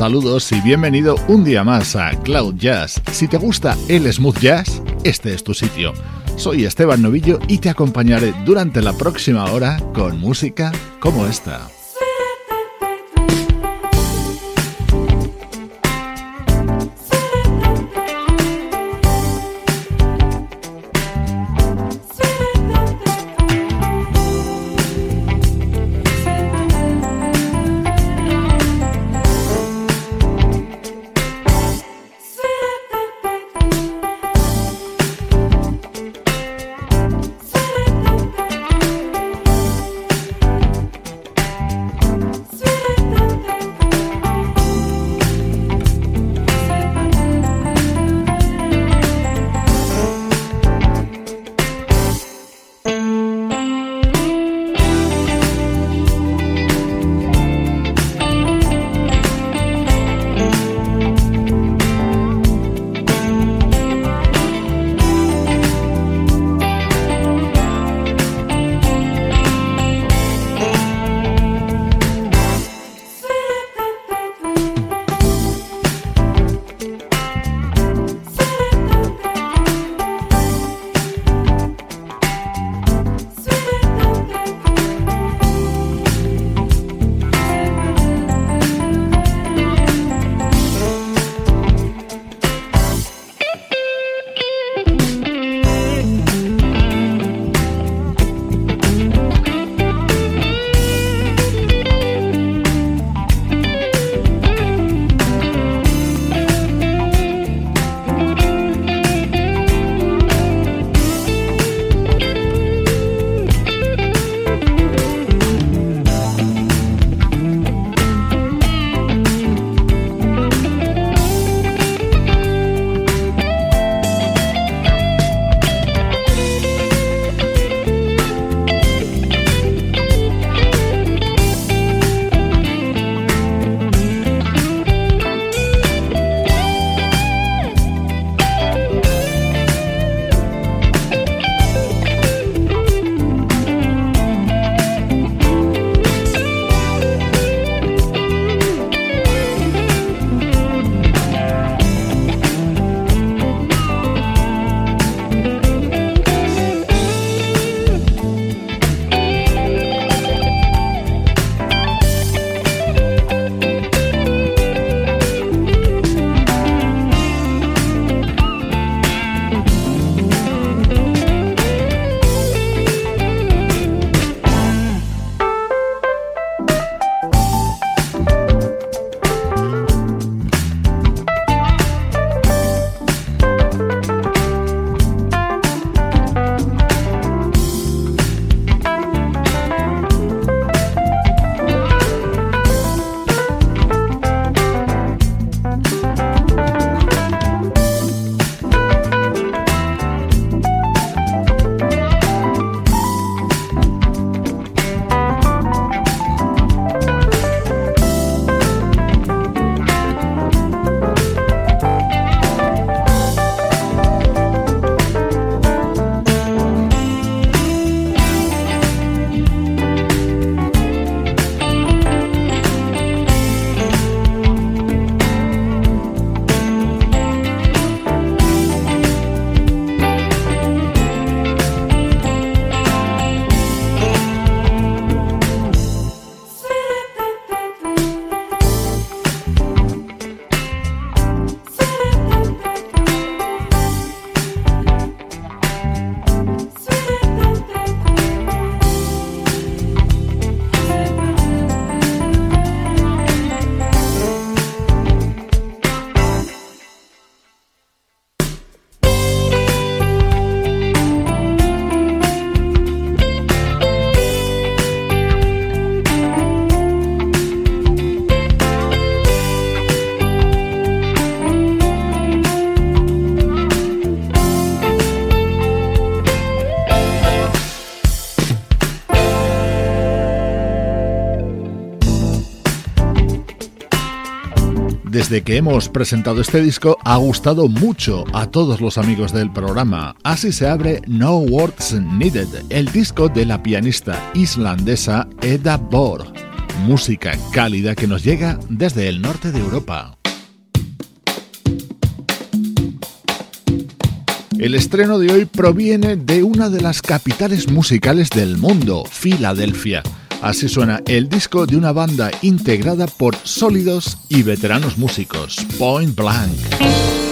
Saludos y bienvenido un día más a Cloud Jazz. Si te gusta el smooth jazz, este es tu sitio. Soy Esteban Novillo y te acompañaré durante la próxima hora con música como esta. Desde que hemos presentado este disco ha gustado mucho a todos los amigos del programa. Así se abre No Words Needed, el disco de la pianista islandesa Edda Borg. Música cálida que nos llega desde el norte de Europa. El estreno de hoy proviene de una de las capitales musicales del mundo, Filadelfia. Así suena el disco de una banda integrada por sólidos y veteranos músicos, Point Blank.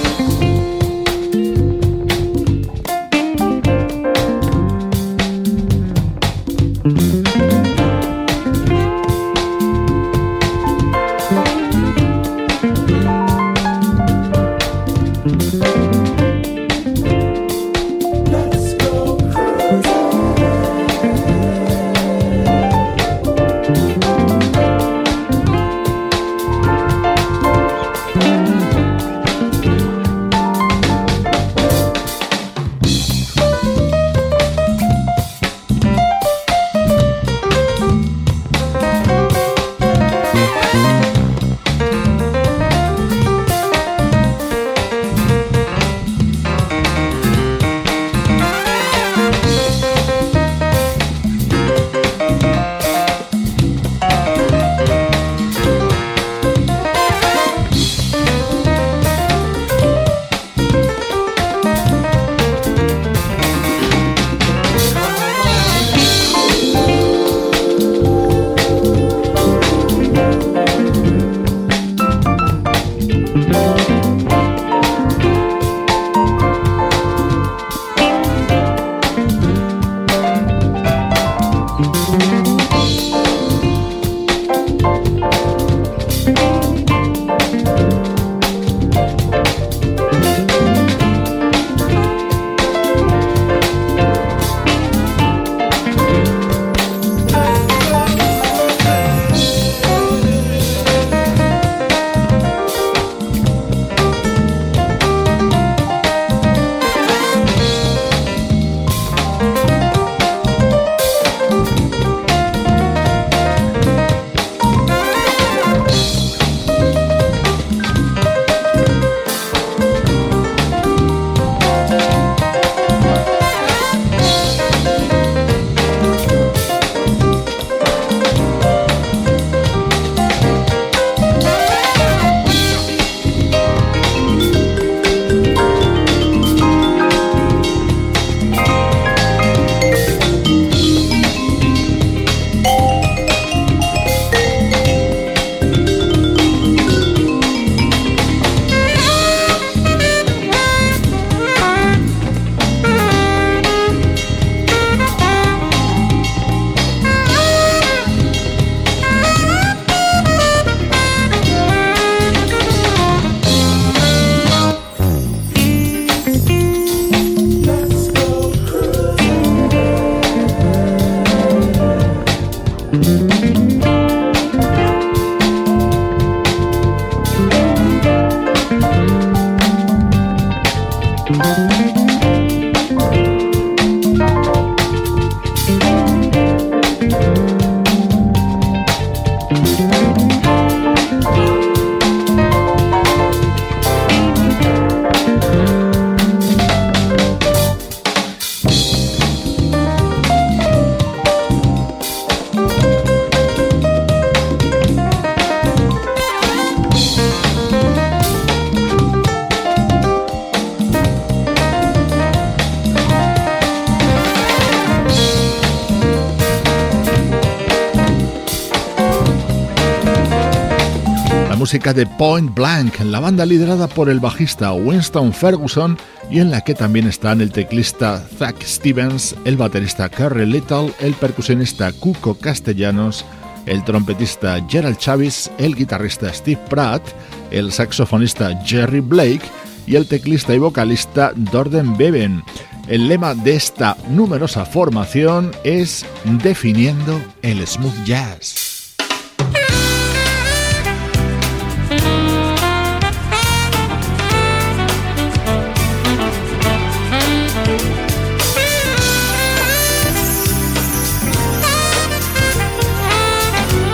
Música de Point Blank, la banda liderada por el bajista Winston Ferguson y en la que también están el teclista Zach Stevens, el baterista Kerry Little, el percusionista Cuco Castellanos, el trompetista Gerald Chavis, el guitarrista Steve Pratt, el saxofonista Jerry Blake y el teclista y vocalista Dorden Beven. El lema de esta numerosa formación es definiendo el smooth jazz.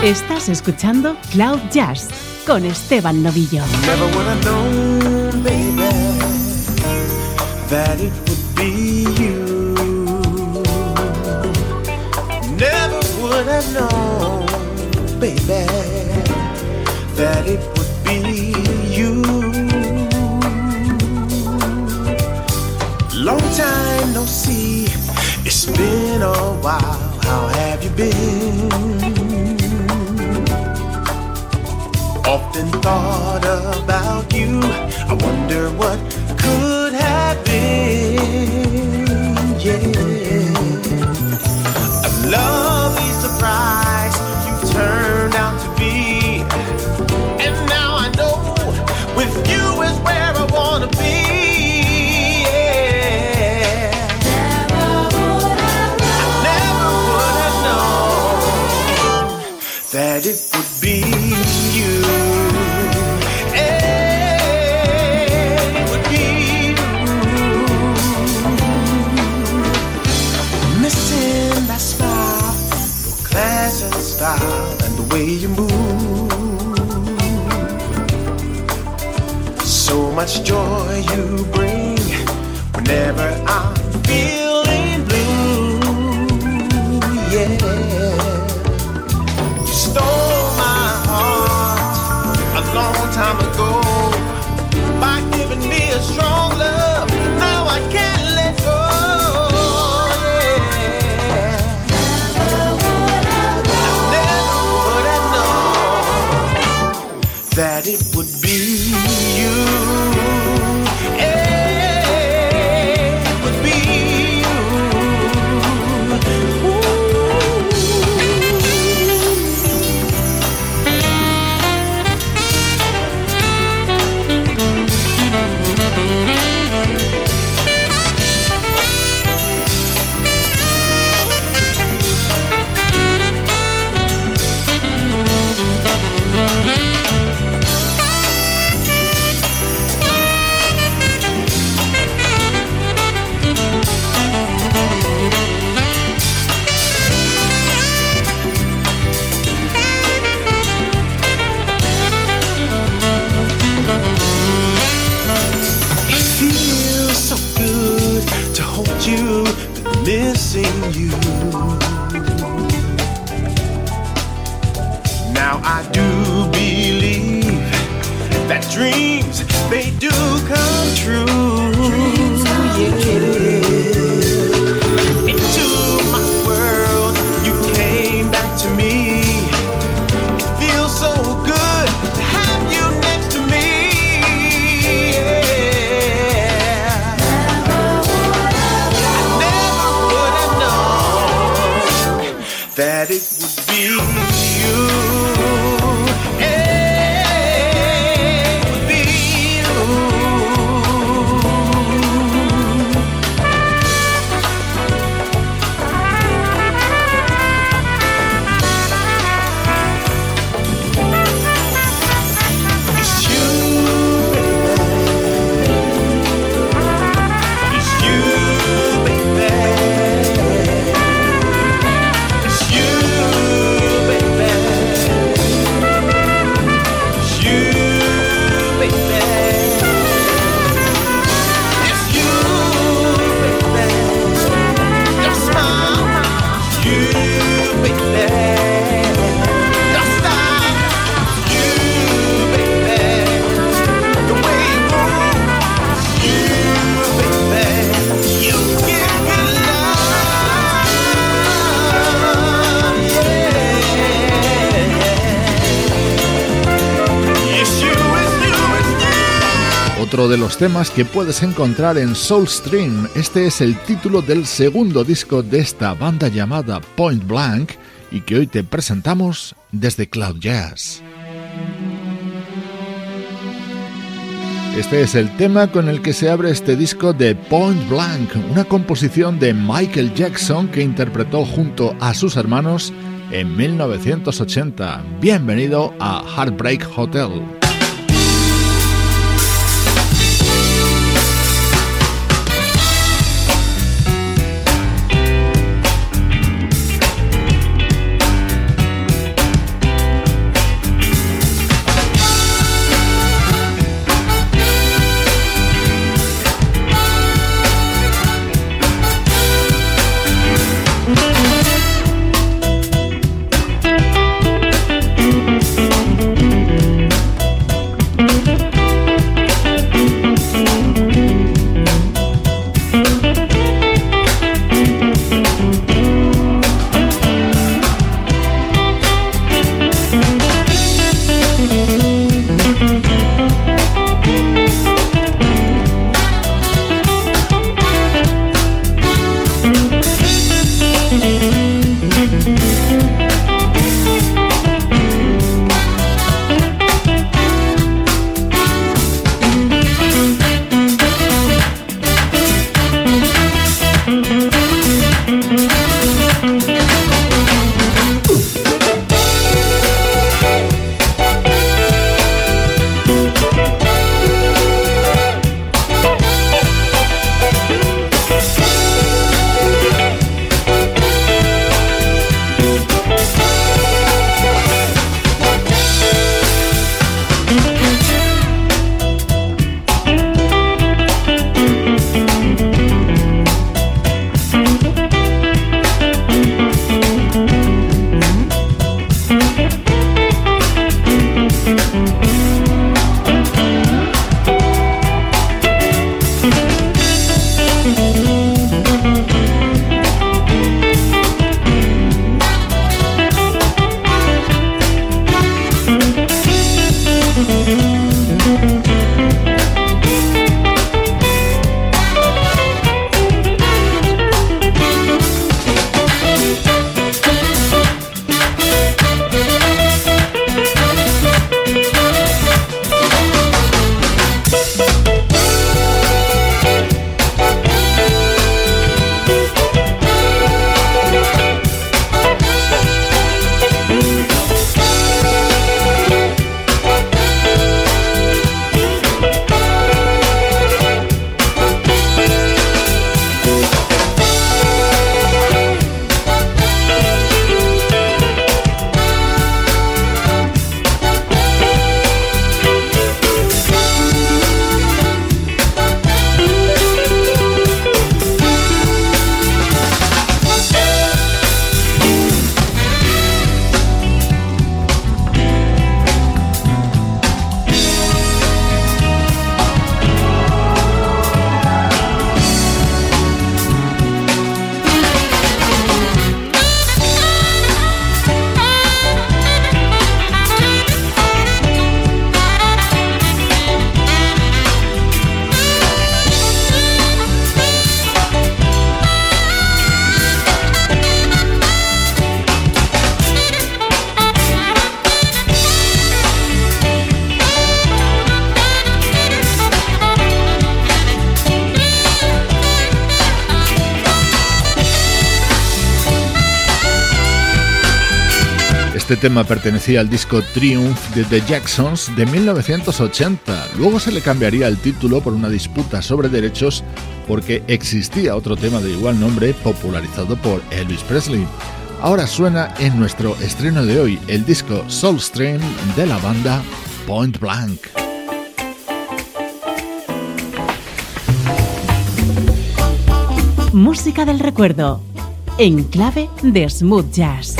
Estás escuchando Cloud Jazz con Esteban Novillo. Never would have known, baby, that it would be you. Never would have known, baby, that it would be you. Long time no see, it's been a while. How have you been? Often thought about you. I wonder what could have been. Los temas que puedes encontrar en Soulstream. Este es el título del segundo disco de esta banda llamada Point Blank y que hoy te presentamos desde Cloud Jazz. Este es el tema con el que se abre este disco de Point Blank, una composición de Michael Jackson que interpretó junto a sus hermanos en 1980. Bienvenido a Heartbreak Hotel. Este tema pertenecía al disco Triumph de The Jacksons de 1980. Luego se le cambiaría el título por una disputa sobre derechos porque existía otro tema de igual nombre popularizado por Elvis Presley. Ahora suena en nuestro estreno de hoy el disco Soulstream de la banda Point Blank. Música del recuerdo en clave de smooth jazz.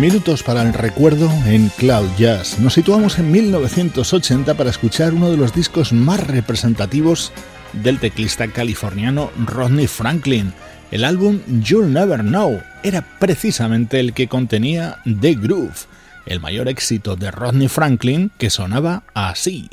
Minutos para el recuerdo en Cloud Jazz. Nos situamos en 1980 para escuchar uno de los discos más representativos del teclista californiano Rodney Franklin. El álbum You'll Never Know era precisamente el que contenía The Groove, el mayor éxito de Rodney Franklin que sonaba así.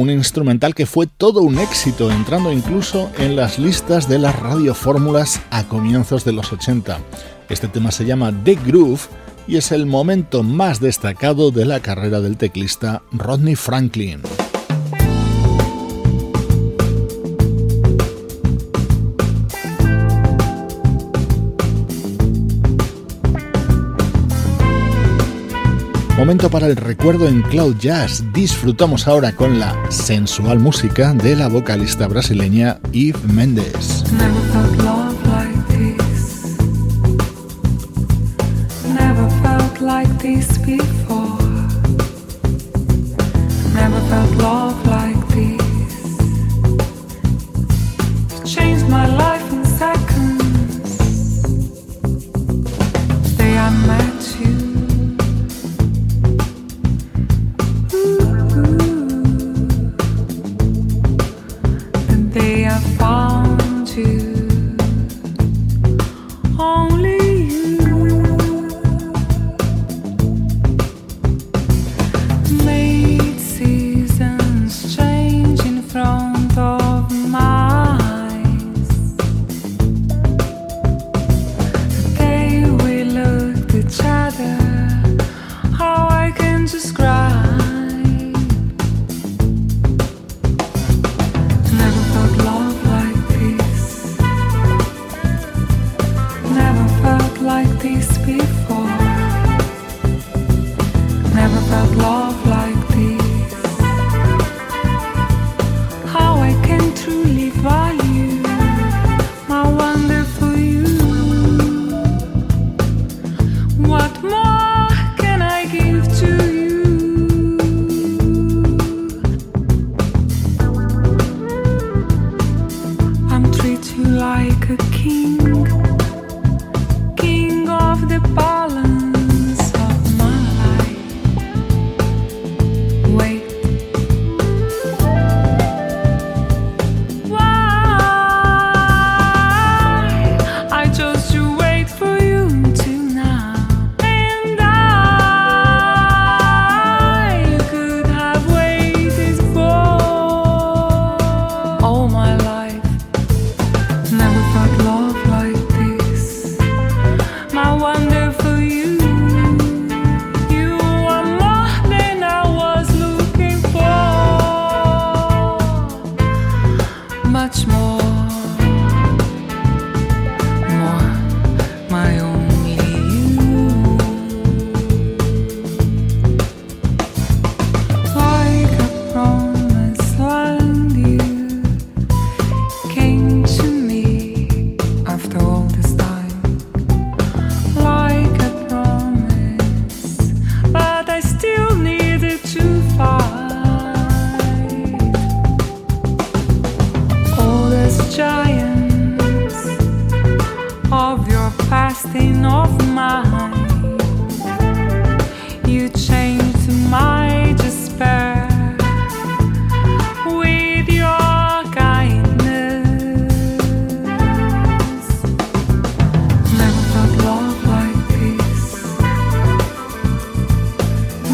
Un instrumental que fue todo un éxito, entrando incluso en las listas de las radiofórmulas a comienzos de los 80. Este tema se llama The Groove y es el momento más destacado de la carrera del teclista Rodney Franklin. Momento para el recuerdo en Cloud Jazz. Disfrutamos ahora con la sensual música de la vocalista brasileña Eve Méndez.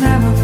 never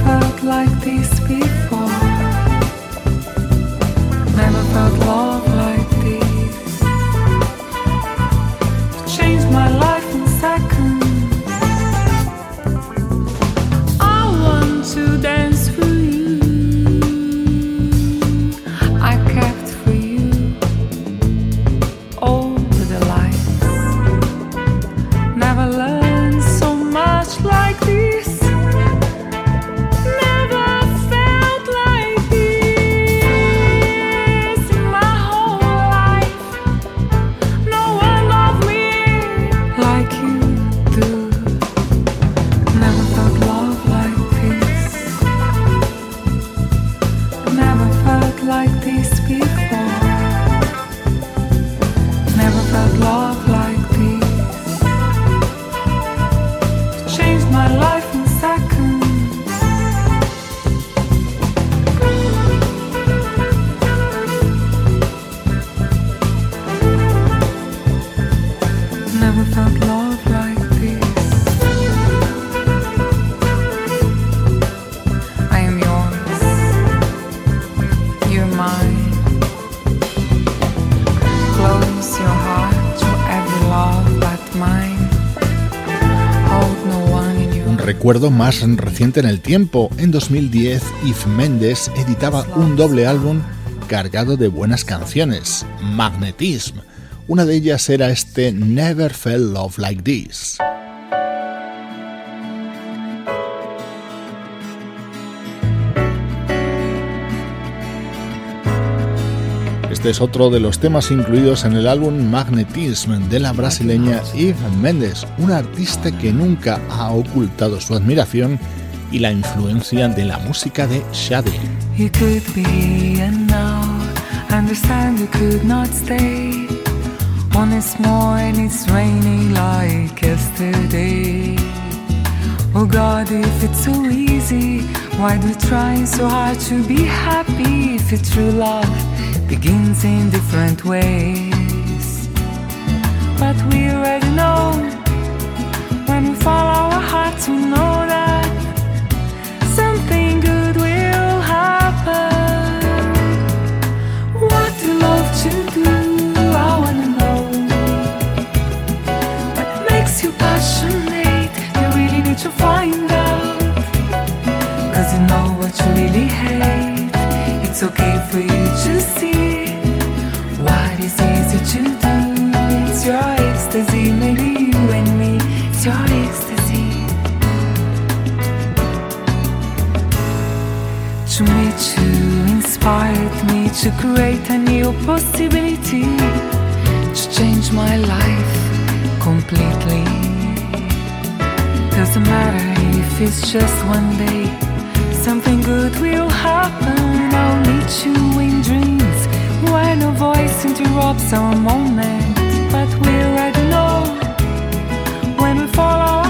recuerdo más reciente en el tiempo. En 2010, Yves Mendes editaba un doble álbum cargado de buenas canciones, Magnetism. Una de ellas era este Never Felt Love Like This. Este es otro de los temas incluidos en el álbum Magnetism de la brasileña Eve Mendes, una artista que nunca ha ocultado su admiración y la influencia de la música de love? Begins in different ways. But we already know when we follow our hearts, we know that okay for you to see it's easy to do. It's your ecstasy, maybe you and me. It's your ecstasy. To meet you inspired me to create a new possibility to change my life completely. Doesn't matter if it's just one day, something good will happen. In dreams when a voice interrupts our moment. But we already know when we follow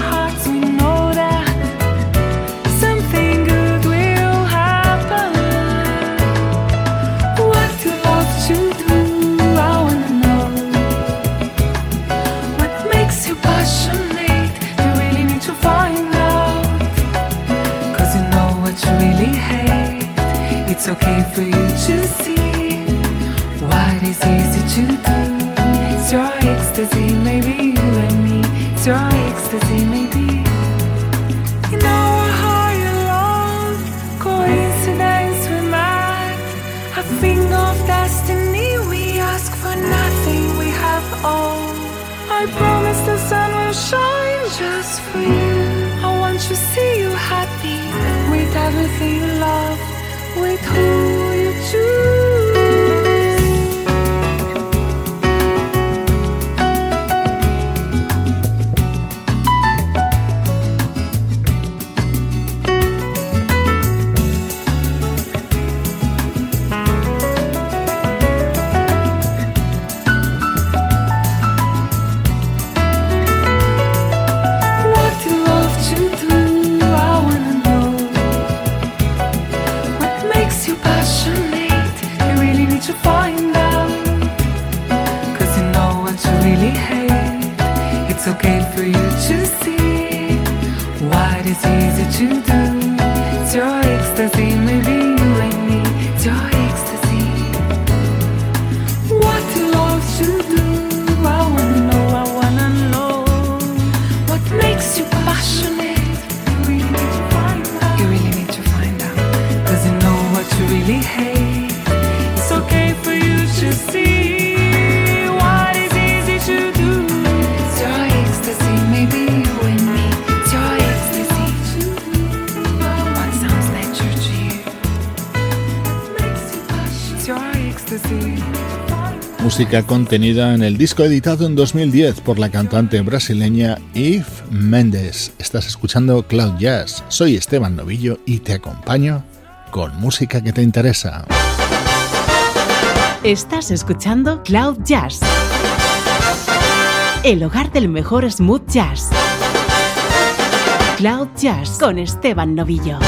It's okay for you to see what is easy to do. It's your ecstasy, maybe you and me. It's your ecstasy, maybe. You know how you love, coincidence we met. A thing of destiny, we ask for nothing, we have all. I promise the sun will shine just for you. I want to see you happy with everything you love, 回头也只 contenida en el disco editado en 2010 por la cantante brasileña Eve Mendes. Estás escuchando Cloud Jazz. Soy Esteban Novillo y te acompaño con música que te interesa. Estás escuchando Cloud Jazz, el hogar del mejor smooth jazz. Cloud Jazz con Esteban Novillo.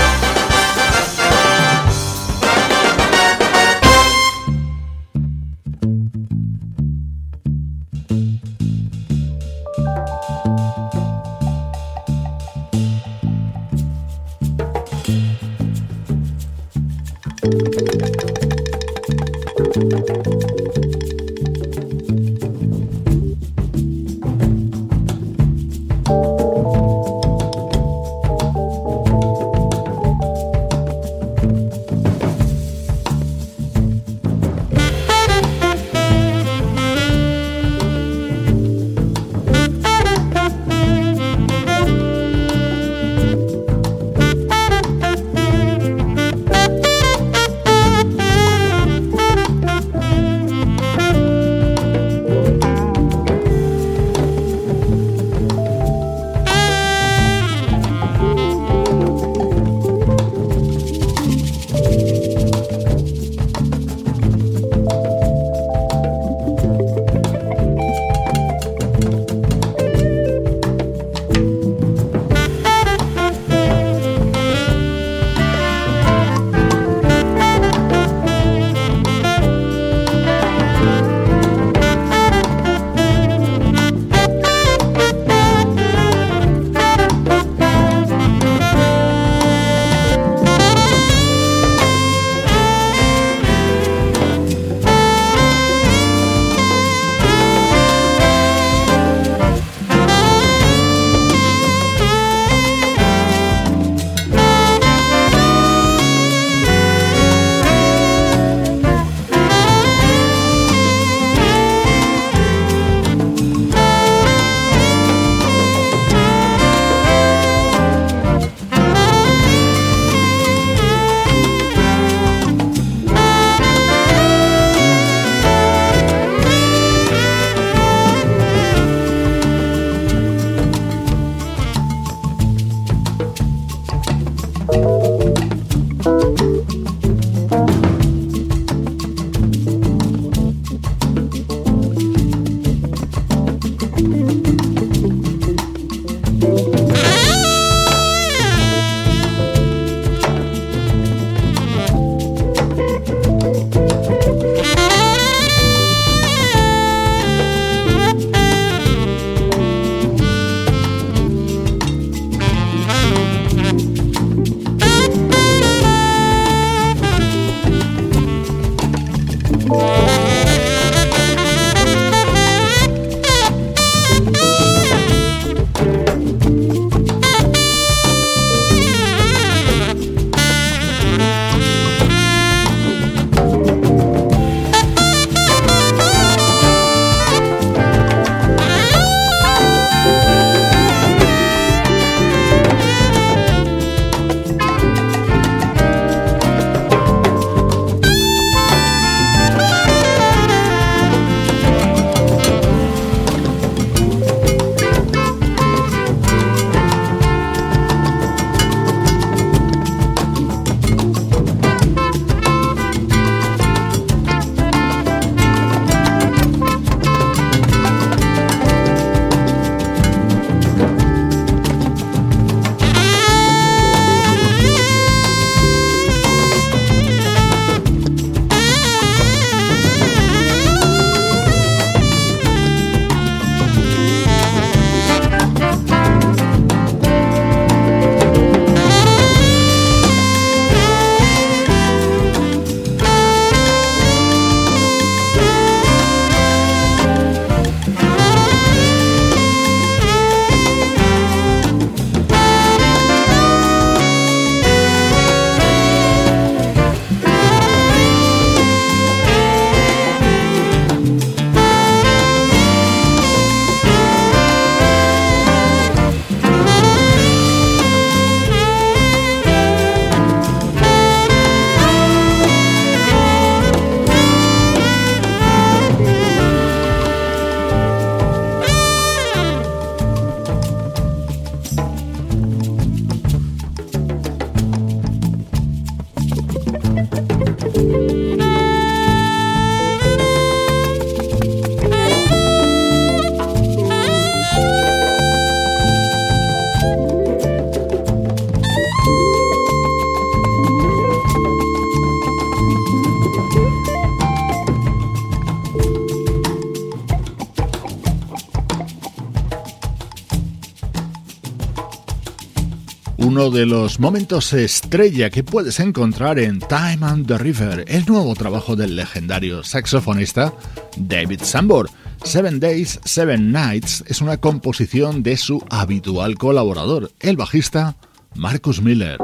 Uno de los momentos estrella que puedes encontrar en Time and the River, el nuevo trabajo del legendario saxofonista David Sambor. Seven Days, Seven Nights es una composición de su habitual colaborador, el bajista Marcus Miller.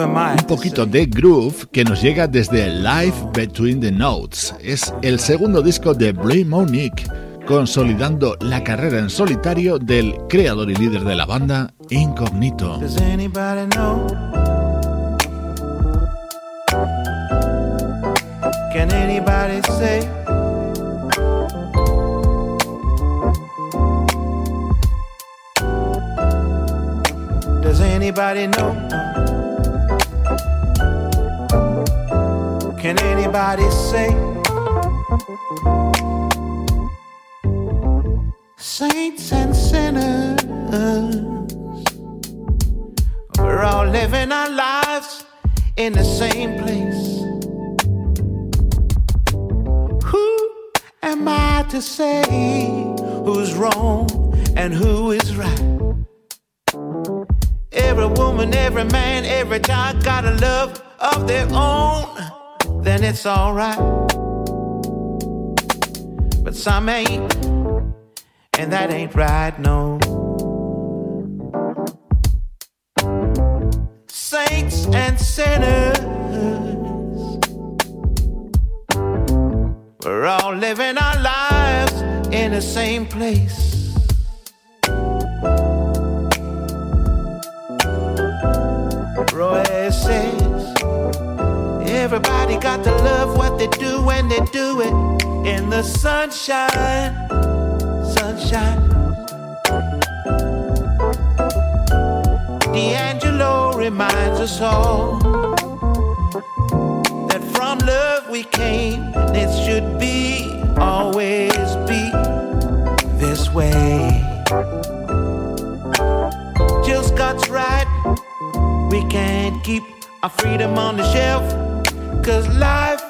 Un poquito de groove que nos llega desde Live Between the Notes. Es el segundo disco de Blue Monique, consolidando la carrera en solitario del creador y líder de la banda, Incognito. Does anybody know? Can anybody say? Does anybody know? Can anybody say? Saints and sinners, we're all living our lives in the same place. Who am I to say who's wrong and who is right? Every woman, every man, every child got a love of their own then it's alright. But some ain't, and that ain't right, no. Saints and sinners, we're all living our lives in the same place. Roy says Everybody got to love what they do when they do it in the sunshine. Sunshine. D'Angelo reminds us all that from love we came, and it should be always be this way. Just God's right, we can't keep our freedom on the shelf. Cause life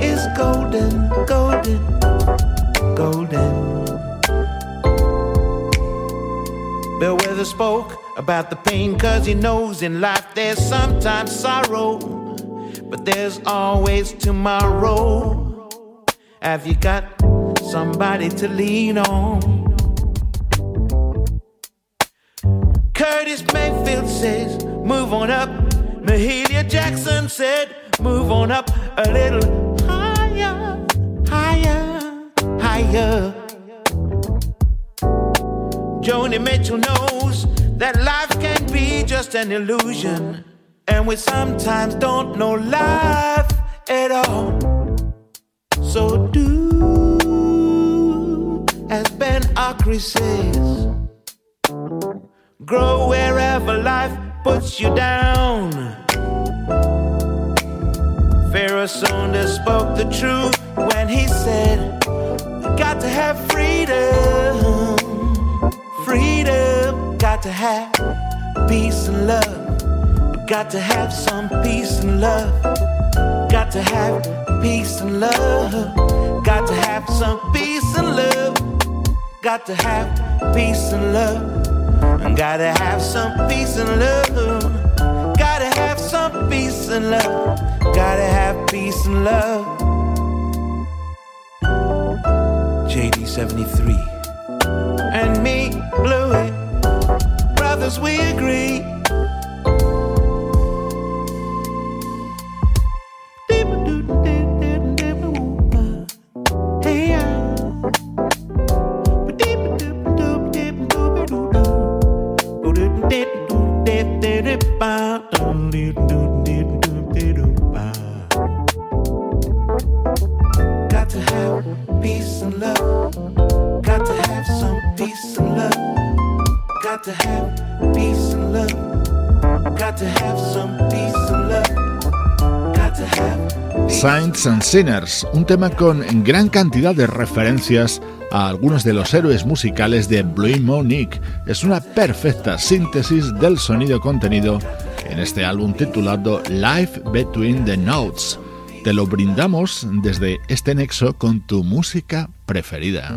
is golden, golden, golden. Bellwether spoke about the pain cause he knows in life there's sometimes sorrow, but there's always tomorrow. Have you got somebody to lean on? Curtis Mayfield says, move on up. Mahalia Jackson said, Move on up a little higher, higher, higher. Joni Mitchell knows that life can be just an illusion, and we sometimes don't know life at all. So do as Ben Akri says, grow wherever life puts you down. Pharaoh Saunders spoke the truth when he said, got to have freedom, freedom, got to have peace and love, got to have some peace and love, got to have peace and love, got to have some peace and love, got to have peace and love, gotta have some peace and love. Gotta have some peace and love. Gotta have peace and love. JD 73 and me, Bluey. Brothers, we agree. And Sinners, un tema con gran cantidad de referencias a algunos de los héroes musicales de Blue Monique. Es una perfecta síntesis del sonido contenido en este álbum titulado Life Between the Notes. te lo brindamos desde este nexo con tu música preferida.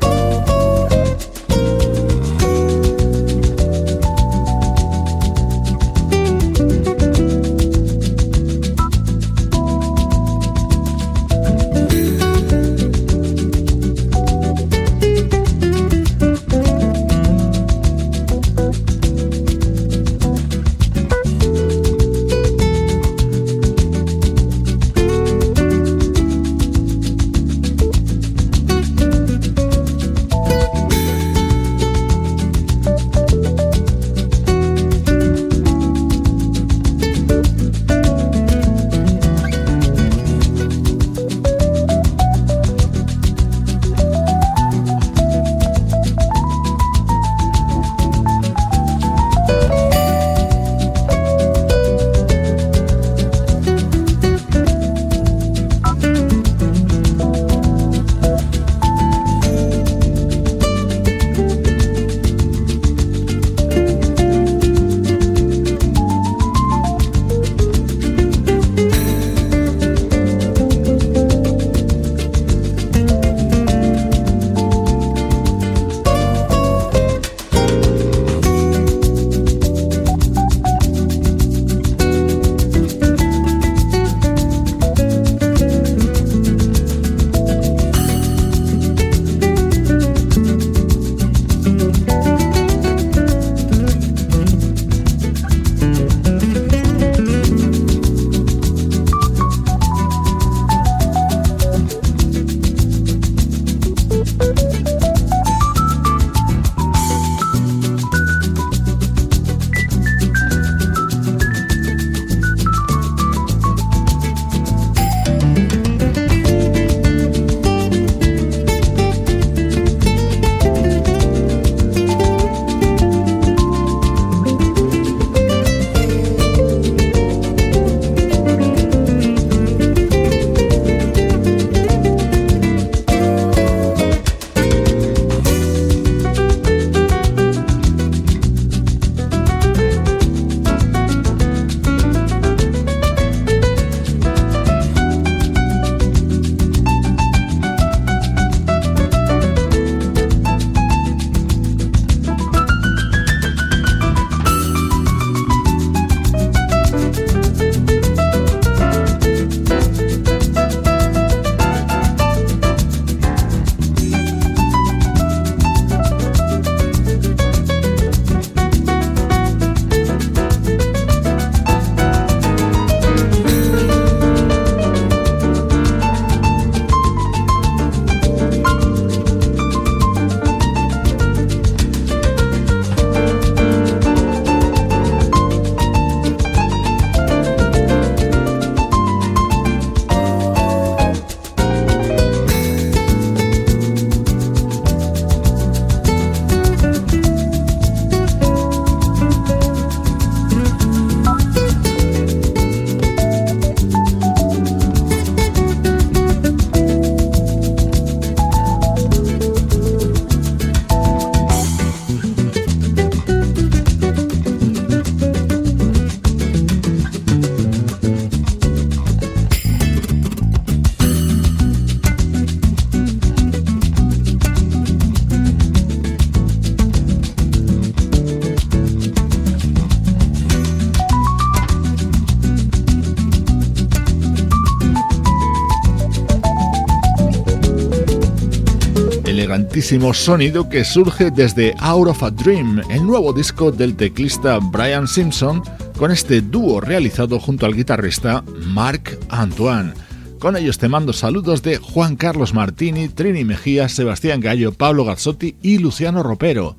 Sonido que surge desde Out of a Dream, el nuevo disco del teclista Brian Simpson, con este dúo realizado junto al guitarrista Marc Antoine. Con ellos te mando saludos de Juan Carlos Martini, Trini Mejía, Sebastián Gallo, Pablo Gazzotti y Luciano Ropero.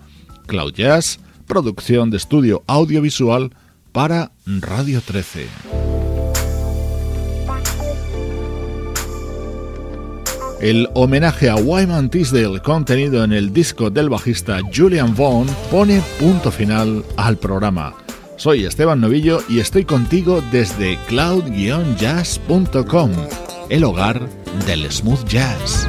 Cloud Jazz, producción de estudio audiovisual para Radio 13. El homenaje a Wyman Tisdale contenido en el disco del bajista Julian Vaughn pone punto final al programa. Soy Esteban Novillo y estoy contigo desde cloud-jazz.com, el hogar del smooth jazz.